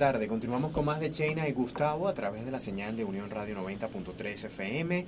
tarde. Continuamos con más de Chena y Gustavo a través de la señal de Unión Radio 90.3 FM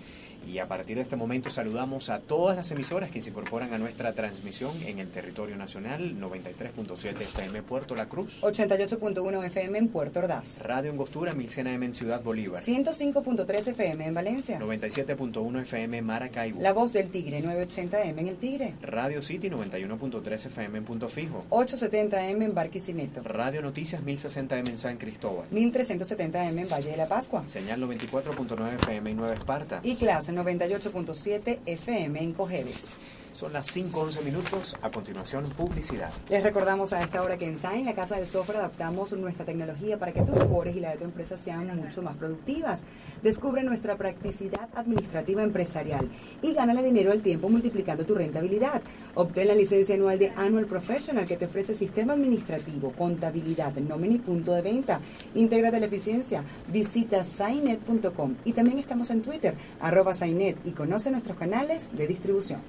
y a partir de este momento saludamos a todas las emisoras que se incorporan a nuestra transmisión en el territorio nacional 93.7 FM Puerto La Cruz, 88.1 FM en Puerto Ordaz, Radio Angostura 1000 AM en Ciudad Bolívar, 105.3 FM en Valencia, 97.1 FM en Maracaibo, La Voz del Tigre 980 M en El Tigre, Radio City 91.3 FM en Punto Fijo, 870 M en Barquisimeto, Radio Noticias 1060 M en San Cristóbal, 1370 M en Valle de la Pascua, señal 94.9 FM en Nueva Esparta. Y clase 98.7 FM en Cojedes. Son las 5.11 minutos. A continuación, publicidad. Les recordamos a esta hora que en Sain, la Casa del Software, adaptamos nuestra tecnología para que tus labores y la de tu empresa sean mucho más productivas. Descubre nuestra practicidad administrativa empresarial y gánale dinero al tiempo multiplicando tu rentabilidad. Obtén la licencia anual de Annual Professional que te ofrece sistema administrativo, contabilidad, nómina y punto de venta. Intégrate la eficiencia. Visita Sainet.com y también estamos en Twitter, arroba Sainet y conoce nuestros canales de distribución.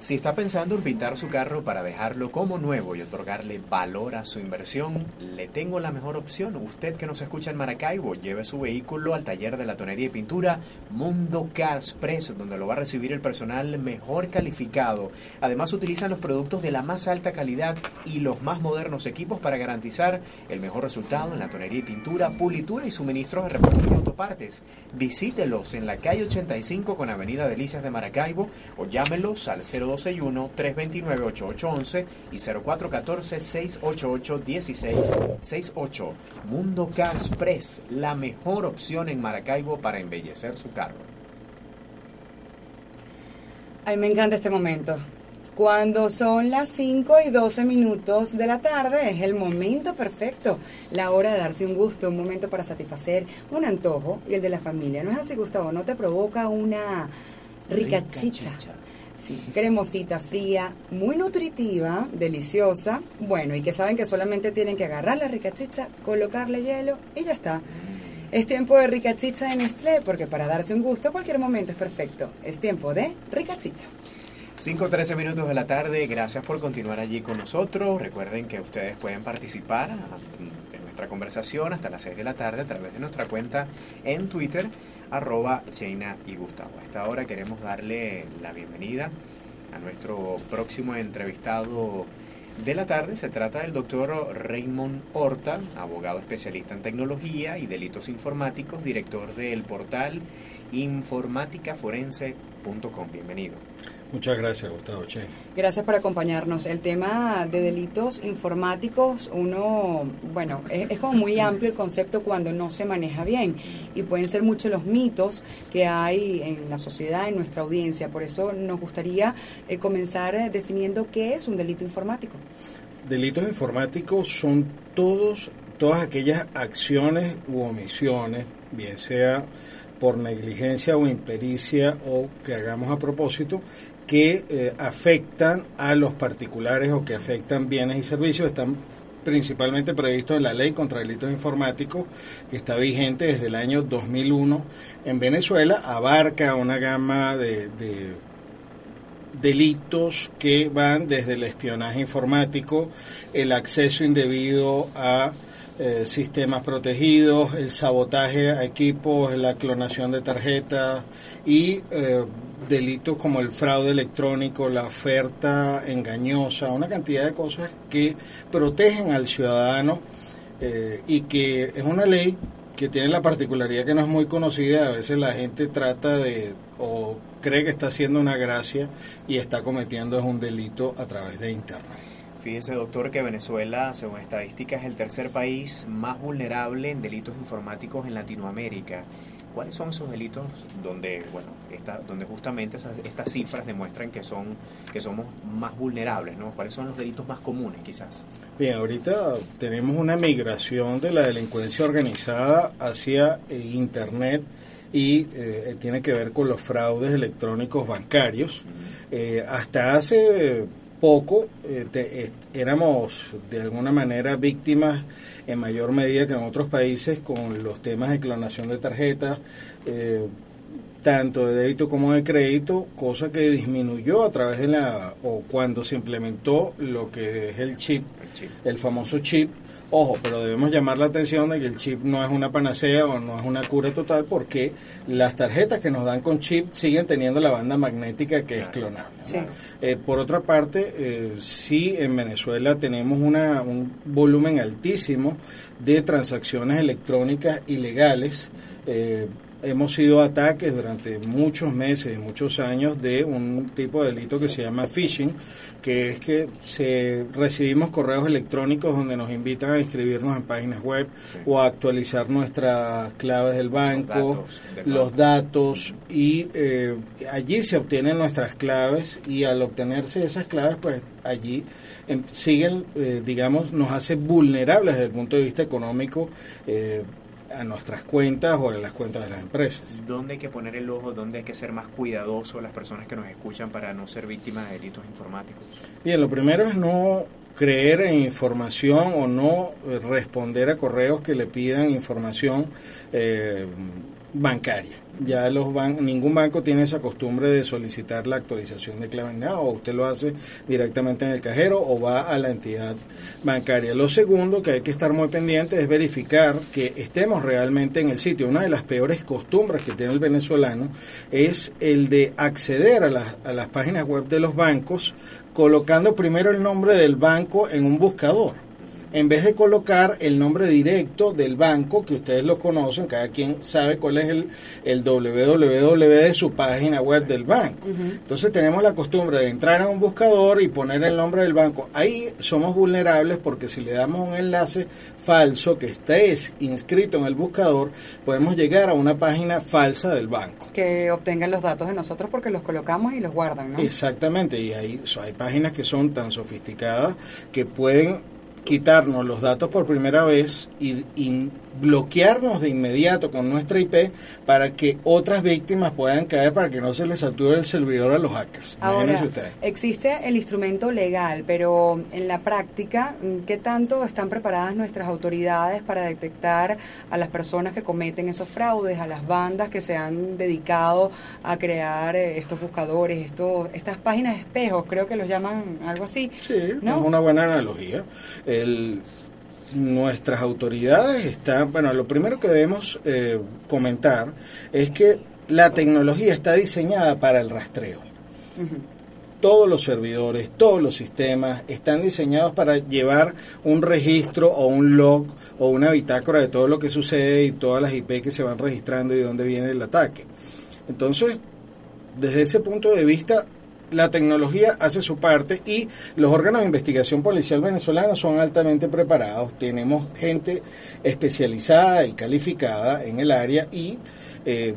Si está pensando en pintar su carro para dejarlo como nuevo y otorgarle valor a su inversión, le tengo la mejor opción. Usted que nos escucha en Maracaibo, lleve su vehículo al taller de la tonería y pintura Mundo Cars Press, donde lo va a recibir el personal mejor calificado. Además, utilizan los productos de la más alta calidad y los más modernos equipos para garantizar el mejor resultado en la tonería y pintura, pulitura y suministros de repuestos y autopartes. Visítelos en la calle 85 con Avenida Delicias de Maracaibo o llámelos al 0 261-329-8811 y 0414-688-1668. Mundo Cars Press, la mejor opción en Maracaibo para embellecer su carro. Ay, me encanta este momento. Cuando son las 5 y 12 minutos de la tarde es el momento perfecto, la hora de darse un gusto, un momento para satisfacer un antojo y el de la familia. ¿No es así, Gustavo? ¿No te provoca una rica, rica chicha? chicha. Sí, cremosita, fría, muy nutritiva, deliciosa. Bueno, y que saben que solamente tienen que agarrar la rica chicha, colocarle hielo y ya está. Es tiempo de rica chicha en Nestlé, porque para darse un gusto cualquier momento es perfecto. Es tiempo de rica chicha. 5.13 minutos de la tarde, gracias por continuar allí con nosotros. Recuerden que ustedes pueden participar en nuestra conversación hasta las 6 de la tarde a través de nuestra cuenta en Twitter arroba Cheina y Gustavo. A esta hora queremos darle la bienvenida a nuestro próximo entrevistado de la tarde. Se trata del doctor Raymond Horta, abogado especialista en tecnología y delitos informáticos, director del portal informáticaforense.com. Bienvenido. Muchas gracias, Gustavo Che. Gracias por acompañarnos. El tema de delitos informáticos, uno, bueno, es, es, como muy amplio el concepto cuando no se maneja bien y pueden ser muchos los mitos que hay en la sociedad, en nuestra audiencia. Por eso nos gustaría eh, comenzar eh, definiendo qué es un delito informático. Delitos informáticos son todos, todas aquellas acciones u omisiones, bien sea por negligencia o impericia o que hagamos a propósito, que eh, afectan a los particulares o que afectan bienes y servicios. Están principalmente previstos en la ley contra delitos informáticos que está vigente desde el año 2001 en Venezuela, abarca una gama de delitos que van desde el espionaje informático, el acceso indebido a eh, sistemas protegidos, el sabotaje a equipos, la clonación de tarjetas y eh, delitos como el fraude electrónico, la oferta engañosa, una cantidad de cosas que protegen al ciudadano eh, y que es una ley que tiene la particularidad que no es muy conocida, a veces la gente trata de o cree que está haciendo una gracia y está cometiendo un delito a través de internet. Fíjese, doctor, que Venezuela, según estadísticas, es el tercer país más vulnerable en delitos informáticos en Latinoamérica. ¿Cuáles son esos delitos donde, bueno, está, donde justamente esas, estas cifras demuestran que son que somos más vulnerables, ¿no? ¿Cuáles son los delitos más comunes, quizás? Bien, ahorita tenemos una migración de la delincuencia organizada hacia eh, Internet y eh, tiene que ver con los fraudes electrónicos bancarios. Eh, hasta hace poco te, éramos de alguna manera víctimas en mayor medida que en otros países con los temas de clonación de tarjetas, eh, tanto de débito como de crédito, cosa que disminuyó a través de la, o cuando se implementó lo que es el chip, el, chip. el famoso chip, Ojo, pero debemos llamar la atención de que el chip no es una panacea o no es una cura total porque las tarjetas que nos dan con chip siguen teniendo la banda magnética que es clonable. Eh, por otra parte, eh, sí en Venezuela tenemos una, un volumen altísimo de transacciones electrónicas ilegales. Eh, hemos sido ataques durante muchos meses y muchos años de un tipo de delito que se llama phishing, que es que se, recibimos correos electrónicos donde nos invitan a inscribirnos en páginas web o a actualizar nuestras claves del banco, los datos, y eh, allí se obtienen nuestras claves y al obtenerse esas claves, pues allí em, siguen, eh, digamos, nos hace vulnerables desde el punto de vista económico. A nuestras cuentas o a las cuentas de las empresas. ¿Dónde hay que poner el ojo? ¿Dónde hay que ser más cuidadoso las personas que nos escuchan para no ser víctimas de delitos informáticos? Bien, lo primero es no creer en información o no responder a correos que le pidan información eh, bancaria. Ya los ban ningún banco tiene esa costumbre de solicitar la actualización de clave o usted lo hace directamente en el cajero o va a la entidad bancaria. Lo segundo que hay que estar muy pendiente es verificar que estemos realmente en el sitio. Una de las peores costumbres que tiene el venezolano es el de acceder a, a las páginas web de los bancos colocando primero el nombre del banco en un buscador en vez de colocar el nombre directo del banco, que ustedes lo conocen, cada quien sabe cuál es el, el www de su página web del banco. Entonces tenemos la costumbre de entrar a un buscador y poner el nombre del banco. Ahí somos vulnerables porque si le damos un enlace falso que esté inscrito en el buscador, podemos llegar a una página falsa del banco. Que obtengan los datos de nosotros porque los colocamos y los guardan, ¿no? Exactamente, y ahí hay páginas que son tan sofisticadas que pueden quitarnos los datos por primera vez y, bloquearnos de inmediato con nuestra IP para que otras víctimas puedan caer para que no se les sature el servidor a los hackers. Ahora, existe el instrumento legal, pero en la práctica, ¿qué tanto están preparadas nuestras autoridades para detectar a las personas que cometen esos fraudes, a las bandas que se han dedicado a crear eh, estos buscadores, estos, estas páginas espejos, creo que los llaman algo así? Sí, es una buena analogía nuestras autoridades están, bueno, lo primero que debemos eh, comentar es que la tecnología está diseñada para el rastreo. Todos los servidores, todos los sistemas están diseñados para llevar un registro o un log o una bitácora de todo lo que sucede y todas las IP que se van registrando y dónde viene el ataque. Entonces, desde ese punto de vista, la tecnología hace su parte y los órganos de investigación policial venezolanos son altamente preparados. Tenemos gente especializada y calificada en el área y eh,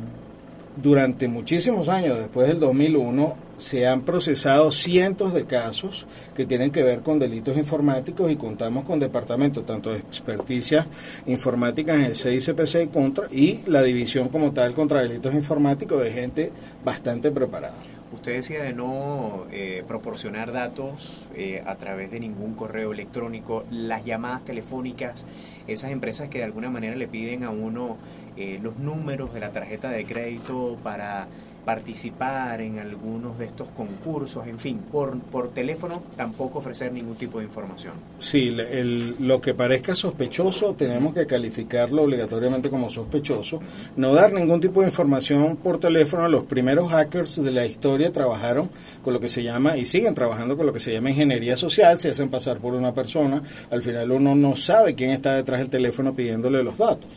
durante muchísimos años, después del 2001, se han procesado cientos de casos que tienen que ver con delitos informáticos y contamos con departamentos tanto de experticia informática en el CICPC contra, y la división como tal contra delitos informáticos de gente bastante preparada. Usted decía de no eh, proporcionar datos eh, a través de ningún correo electrónico, las llamadas telefónicas, esas empresas que de alguna manera le piden a uno eh, los números de la tarjeta de crédito para participar en algunos de estos concursos, en fin, por, por teléfono tampoco ofrecer ningún tipo de información. Sí, el, lo que parezca sospechoso tenemos que calificarlo obligatoriamente como sospechoso, no dar ningún tipo de información por teléfono. Los primeros hackers de la historia trabajaron con lo que se llama, y siguen trabajando con lo que se llama ingeniería social, se hacen pasar por una persona, al final uno no sabe quién está detrás del teléfono pidiéndole los datos.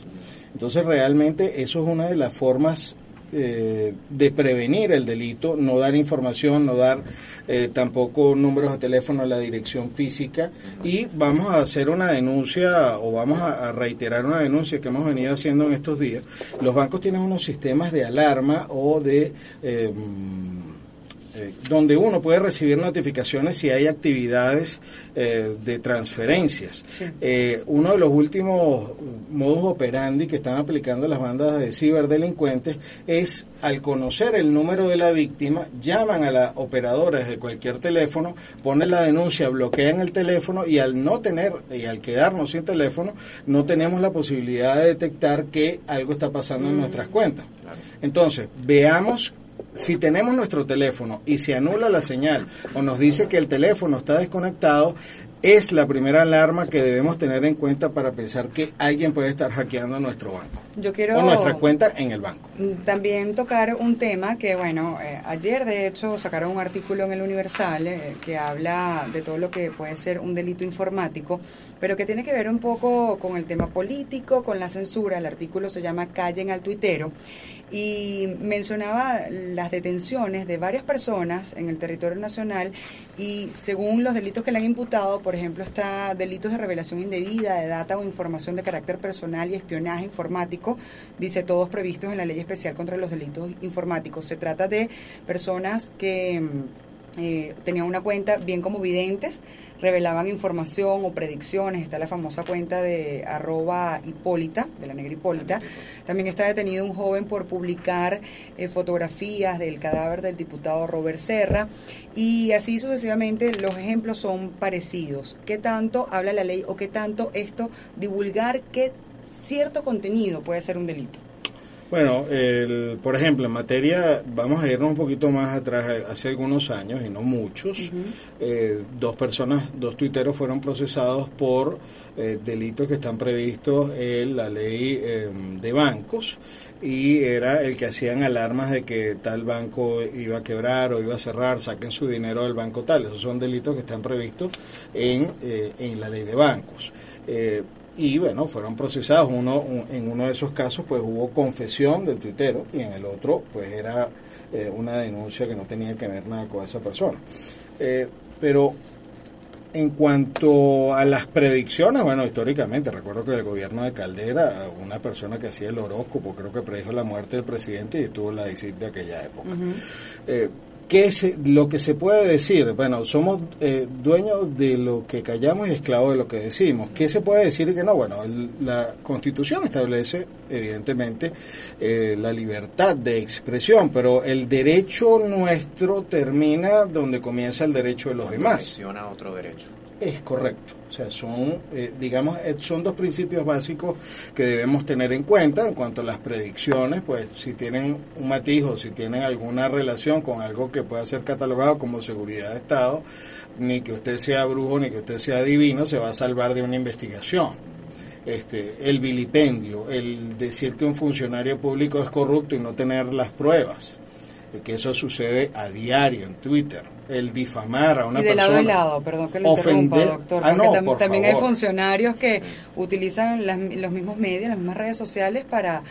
Entonces realmente eso es una de las formas eh, de prevenir el delito, no dar información, no dar eh, tampoco números de teléfono a la dirección física y vamos a hacer una denuncia o vamos a, reiterar una denuncia que hemos venido haciendo en estos días. Los bancos tienen unos sistemas de alarma o de... Eh, eh, donde uno puede recibir notificaciones si hay actividades eh, de transferencias. Eh, uno de los últimos modus operandi que están aplicando las bandas de ciberdelincuentes es al conocer el número de la víctima, llaman a la operadora desde cualquier teléfono, ponen la denuncia, bloquean el teléfono y al no tener y al quedarnos sin teléfono, no tenemos la posibilidad de detectar que algo está pasando en mm. nuestras cuentas. Entonces, veamos si tenemos nuestro teléfono y se anula la señal o nos dice que el teléfono está desconectado, es la primera alarma que debemos tener en cuenta para pensar que alguien puede estar hackeando nuestro banco. Yo quiero o nuestra cuenta en el banco. También tocar un tema que, bueno, eh, ayer de hecho sacaron un artículo en el Universal eh, que habla de todo lo que puede ser un delito informático, pero que tiene que ver un poco con el tema político, con la censura. El artículo se llama Callen al tuitero y mencionaba las detenciones de varias personas en el territorio nacional y según los delitos que le han imputado, por ejemplo, está delitos de revelación indebida de data o información de carácter personal y espionaje informático, dice todos previstos en la Ley Especial contra los Delitos Informáticos. Se trata de personas que mm, eh, tenían una cuenta bien como videntes, revelaban información o predicciones. Está la famosa cuenta de arroba Hipólita, de la negra Hipólita. También está detenido un joven por publicar eh, fotografías del cadáver del diputado Robert Serra. Y así sucesivamente los ejemplos son parecidos. ¿Qué tanto habla la ley o qué tanto esto divulgar qué cierto contenido puede ser un delito? Bueno, el, por ejemplo, en materia, vamos a irnos un poquito más atrás, hace algunos años, y no muchos, eh, dos personas, dos tuiteros fueron procesados por eh, delitos que están previstos en la ley em, de bancos y era el que hacían alarmas de que tal banco iba a quebrar o iba a cerrar, saquen su dinero del banco tal. Esos son delitos que están previstos en, eh, en la ley de bancos y bueno, fueron procesados. Uno, en uno de esos casos pues hubo confesión del tuitero y en el otro pues era eh, una denuncia que no tenía que ver nada con esa persona. Eh, pero en cuanto a las predicciones, bueno, históricamente, recuerdo que el gobierno de Caldera, una persona que hacía el horóscopo, creo que predijo la muerte del presidente y estuvo la DICIT de aquella época. ¿Qué es lo que se puede decir? Bueno, somos eh, dueños de lo que callamos y esclavos de lo que decimos. ¿Qué se puede decir y qué no? Bueno, la Constitución establece, evidentemente, eh, la libertad de expresión, pero el derecho nuestro termina donde comienza el derecho de los demás. otro derecho. Es correcto. O sea, son, eh, digamos, eh, son dos principios básicos que debemos tener en cuenta en cuanto a las predicciones, pues si tienen un matiz o si tienen alguna relación con algo que pueda ser catalogado como seguridad de Estado, ni que usted sea brujo ni que usted sea divino, se va a salvar de una investigación. Este, el vilipendio, el decir que un funcionario público es corrupto y no tener las pruebas, que eso sucede a diario en Twitter el difamar a una y de persona. lado en lado, perdón que lo interrumpa, doctor. Ah, porque también hay funcionarios que utilizan los mismos medios, las mismas redes sociales para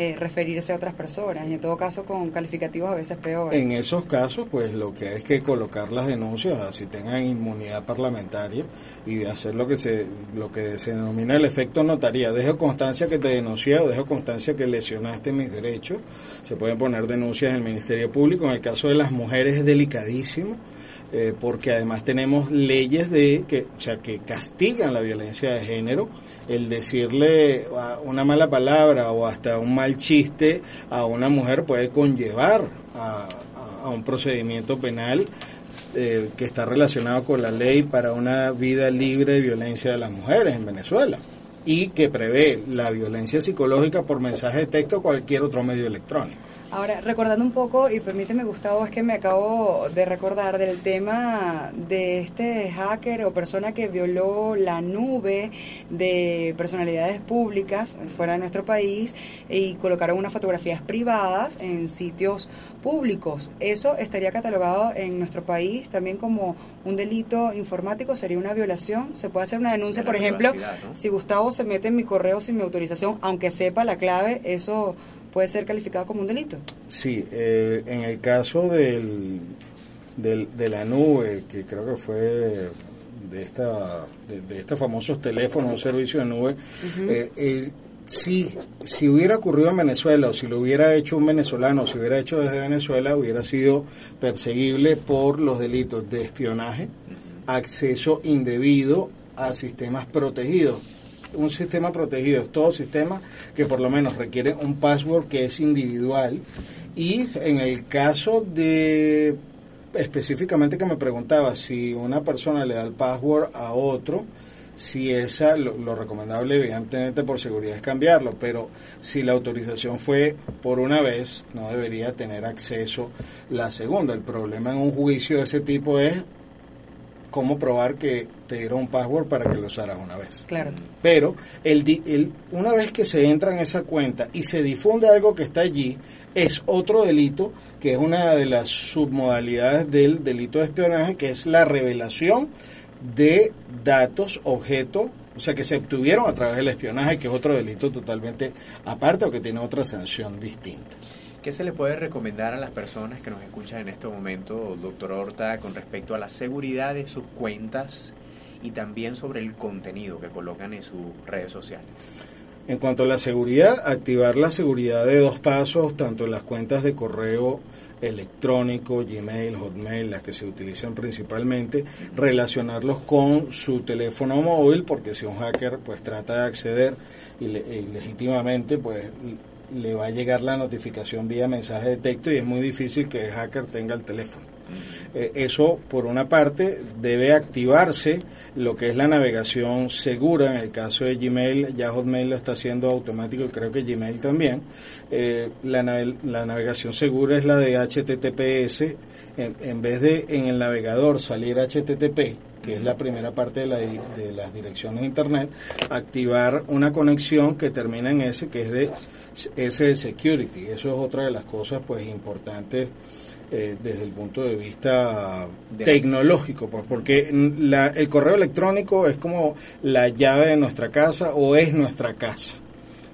eh, referirse a otras personas y en todo caso con calificativos a veces peores. En esos casos, pues lo que hay es que colocar las denuncias, así tengan inmunidad parlamentaria y hacer lo que se lo que se denomina el efecto notaría. Dejo constancia que te denuncié o dejo constancia que lesionaste mis derechos. Se pueden poner denuncias en el Ministerio Público. En el caso de las mujeres es delicadísimo. Eh, porque además tenemos leyes de que, o sea, que castigan la violencia de género el decirle una mala palabra o hasta un mal chiste a una mujer puede conllevar a, un procedimiento penal eh, que está relacionado con la ley para una vida libre de violencia de las mujeres en Venezuela y que prevé la violencia psicológica por mensaje de texto o cualquier otro medio electrónico. Ahora, recordando un poco, y permíteme Gustavo, es que me acabo de recordar del tema de este hacker o persona que violó la nube de personalidades públicas fuera de nuestro país y colocaron unas fotografías privadas en sitios públicos. ¿Eso estaría catalogado en nuestro país también como un delito informático? ¿Sería una violación? ¿Se puede hacer una denuncia, por ejemplo, si Gustavo se mete en mi correo sin mi autorización, aunque sepa la clave, eso puede ser calificado como un delito. Sí, eh, en el caso del, de la nube, que creo que fue de esta de, estos famosos teléfonos, un servicio de nube, eh, si, si hubiera ocurrido en Venezuela o si lo hubiera hecho un venezolano o si hubiera hecho desde Venezuela, hubiera sido perseguible por los delitos de espionaje, acceso indebido a sistemas protegidos un sistema protegido es todo sistema que por lo menos requiere un password que es individual. Y en el caso de específicamente que me preguntaba si una persona le da el password a otro si esa lo, recomendable evidentemente por seguridad es cambiarlo pero si la autorización fue por una vez no debería tener acceso la segunda. El problema en un juicio de ese tipo es cómo probar que te dieron un password para que lo usaras una vez. Claro. Pero el, di- el- una vez que se entra en esa cuenta y se difunde algo que está allí, es otro delito que es una de las submodalidades del delito de espionaje, que es la revelación de datos, objeto, o sea, que se obtuvieron a través del espionaje, que es otro delito totalmente aparte o que tiene otra sanción distinta. ¿Qué se le puede recomendar a las personas que nos escuchan en este momento, doctor Horta, con respecto a la seguridad de sus cuentas y también sobre el contenido que colocan en sus redes sociales? En cuanto a la seguridad, activar la seguridad de dos pasos, tanto en las cuentas de correo electrónico, Gmail, Hotmail, las que se utilizan principalmente, relacionarlos con su teléfono móvil, porque si un hacker pues trata de acceder ile- ilegítimamente, pues le va a llegar la notificación vía mensaje de texto y es muy difícil que el hacker tenga el teléfono. Eh, eso, por una parte, debe activarse lo que es la navegación segura. En el caso de Gmail, ya Hotmail lo está haciendo automático y creo que Gmail también. Eh, la, nave- la navegación segura es la de HTTPS. En, en vez de en el navegador salir HTTP, que es la primera parte de, la de las direcciones de Internet, activar una conexión que termina en S, que es de S de Security. Eso es otra de las cosas pues importantes eh, desde el punto de vista De tecnológico, pues, porque la- el correo electrónico es como la llave de nuestra casa o es nuestra casa.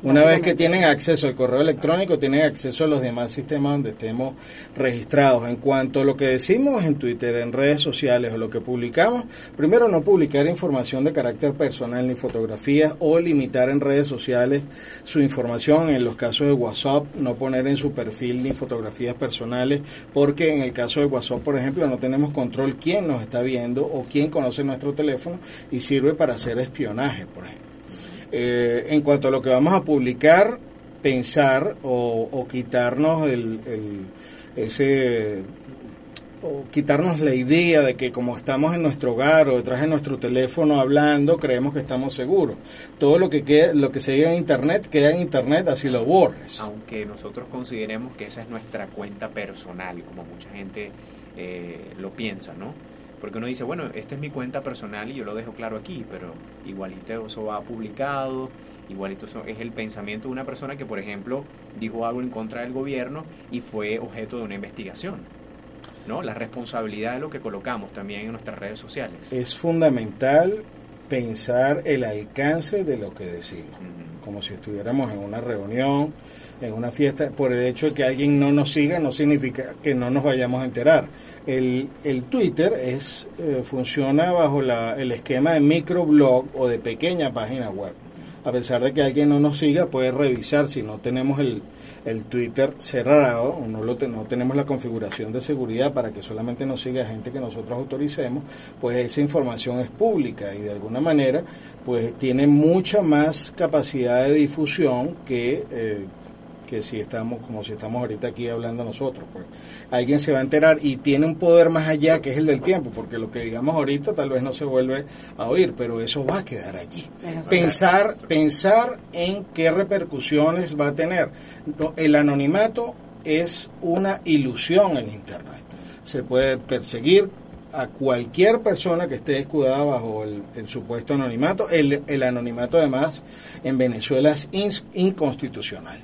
Una vez que tienen acceso al correo electrónico, tienen acceso a los demás sistemas donde estemos registrados. En cuanto a lo que decimos en Twitter, en redes sociales o lo que publicamos, primero no publicar información de carácter personal ni fotografías o limitar en redes sociales su información. En los casos de WhatsApp, no poner en su perfil ni fotografías personales, porque en el caso de WhatsApp, por ejemplo, no tenemos control quién nos está viendo o quién conoce nuestro teléfono y sirve para hacer espionaje, por ejemplo. Eh, en cuanto a lo que vamos a publicar, pensar o, quitarnos el, el- ese o quitarnos la idea de que como estamos en nuestro hogar o detrás de nuestro teléfono hablando, creemos que estamos seguros. Todo lo que queda, lo que se diga en internet queda en internet, así lo borres. Aunque nosotros consideremos que esa es nuestra cuenta personal, como mucha gente eh, lo piensa, ¿no? Porque uno dice, bueno, esta es mi cuenta personal y yo lo dejo claro aquí, pero igualito eso va publicado, igualito eso es el pensamiento de una persona que, por ejemplo, dijo algo en contra del gobierno y fue objeto de una investigación, ¿no? La responsabilidad de lo que colocamos también en nuestras redes sociales. Es fundamental pensar el alcance de lo que decimos. Como si estuviéramos en una reunión, en una fiesta, por el hecho de que alguien no nos siga no significa que no nos vayamos a enterar. El, el Twitter es eh, funciona bajo la, el esquema de microblog o de pequeña página web. A pesar de que alguien no nos siga, puede revisar si no tenemos el, el Twitter cerrado o no, lo no tenemos la configuración de seguridad para que solamente nos siga gente que nosotros autoricemos, pues esa información es pública y de alguna manera pues tiene mucha más capacidad de difusión que, eh, que si estamos como si estamos ahorita aquí hablando nosotros pues alguien se va a enterar y tiene un poder más allá que es el del tiempo porque lo que digamos ahorita tal vez no se vuelve a oír pero eso va a quedar allí pensar pensar en qué repercusiones va a tener el anonimato es una ilusión en internet se puede perseguir a cualquier persona que esté escudada bajo el, el supuesto anonimato. El, el anonimato además en Venezuela es inconstitucional.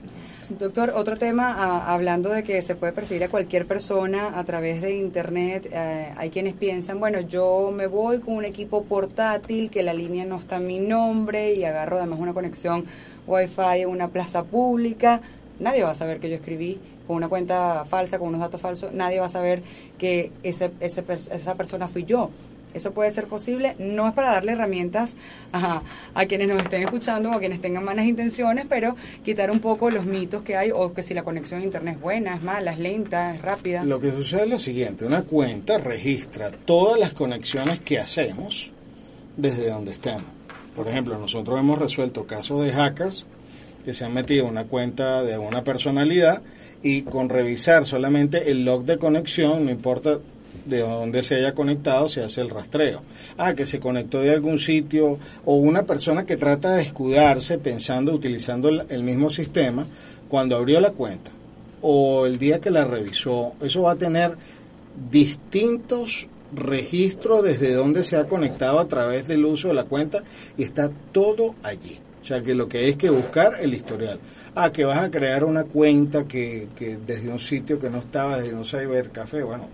Doctor, otro tema, ah, hablando de que se puede perseguir a cualquier persona a través de Internet, eh, hay quienes piensan, bueno, yo me voy con un equipo portátil, que la línea no está en mi nombre y agarro además una conexión Wi-Fi en una plaza pública, nadie va a saber que yo escribí con una cuenta falsa, con unos datos falsos, nadie va a saber que ese, ese esa persona fui yo. Eso puede ser posible, no es para darle herramientas a, quienes nos estén escuchando o a quienes tengan malas intenciones, pero quitar un poco los mitos que hay o que si la conexión a internet es buena, es mala, es lenta, es rápida. Lo que sucede es lo siguiente, una cuenta registra todas las conexiones que hacemos desde donde estemos. Por ejemplo, nosotros hemos resuelto casos de hackers que se han metido en una cuenta de una personalidad y con revisar solamente el log de conexión, no importa de dónde se haya conectado, se hace el rastreo. Ah, que se conectó de algún sitio o una persona que trata de escudarse pensando, utilizando el, mismo sistema, cuando abrió la cuenta o el día que la revisó, eso va a tener distintos registro desde donde se ha conectado a través del uso de la cuenta y está todo allí. O sea que lo que hay es que buscar el historial. Ah, que vas a crear una cuenta que, que desde un sitio que no estaba, desde un cybercafé, bueno,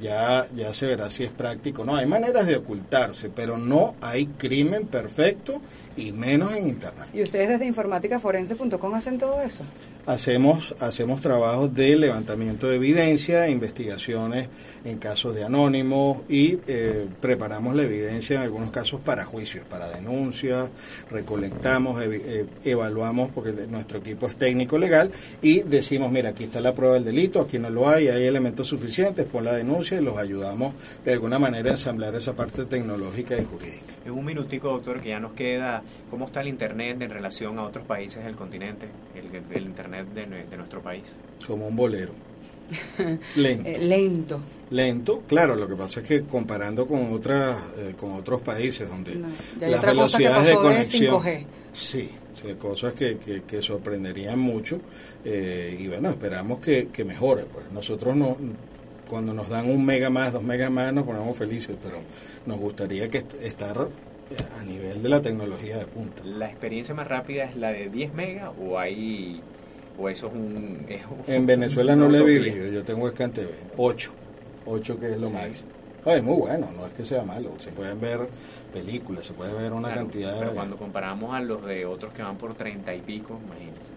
ya, ya se verá si es práctico. No, hay maneras de ocultarse, pero no hay crimen perfecto y menos en Internet. ¿Y ustedes desde informáticaforense.com hacen todo eso? Hacemos, hacemos trabajos de levantamiento de evidencia, investigaciones en casos de anónimos y eh, preparamos la evidencia en algunos casos para juicios, para denuncias, recolectamos, eh, evaluamos, porque nuestro equipo es técnico legal, y decimos, mira, aquí está la prueba del delito, aquí no lo hay, hay elementos suficientes, pon la denuncia y los ayudamos de alguna manera a ensamblar esa parte tecnológica y jurídica. En un minutico, doctor, que ya nos queda, ¿cómo está el Internet en relación a otros países del continente, el, Internet de, de nuestro país? Como un bolero. Lento. Eh, lento. Lento, claro, lo que pasa es que comparando con otras eh, con otros países donde las velocidades de conexión sí, cosas que, que, sorprenderían mucho eh, y bueno, esperamos que, que mejore. Pues nosotros no cuando nos dan un mega más, dos megas más, nos ponemos felices, pero nos gustaría que estar a nivel de la tecnología de punta. ¿La experiencia más rápida es la de 10 megas o hay o eso es un, en Venezuela no lo he vivido yo tengo TV 8 8 que es lo máximo. Es muy bueno no es que sea malo se pueden ver películas se puede ver una cantidad pero cuando comparamos a los de otros que van por 30 y pico imagínense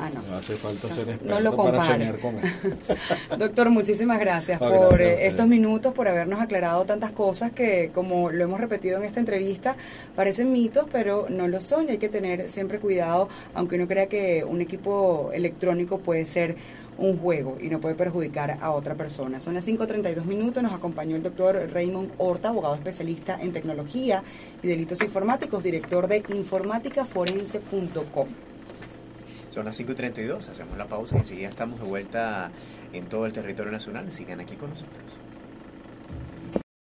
ah, no. hace falta ser experto para soñar con él. Doctor, muchísimas gracias por eh, estos minutos, por habernos aclarado tantas cosas que, como lo hemos repetido en esta entrevista, parecen mitos, pero no lo son y hay que tener siempre cuidado, aunque uno crea que un equipo electrónico puede ser un juego y no puede perjudicar a otra persona. Son las 5.32 minutos, nos acompañó el doctor Raymond Horta, abogado especialista en tecnología y delitos informáticos, director de informáticaforense.com. Son las 5 y 32, hacemos la pausa y enseguida estamos de vuelta en todo el territorio nacional. Sigan aquí con nosotros.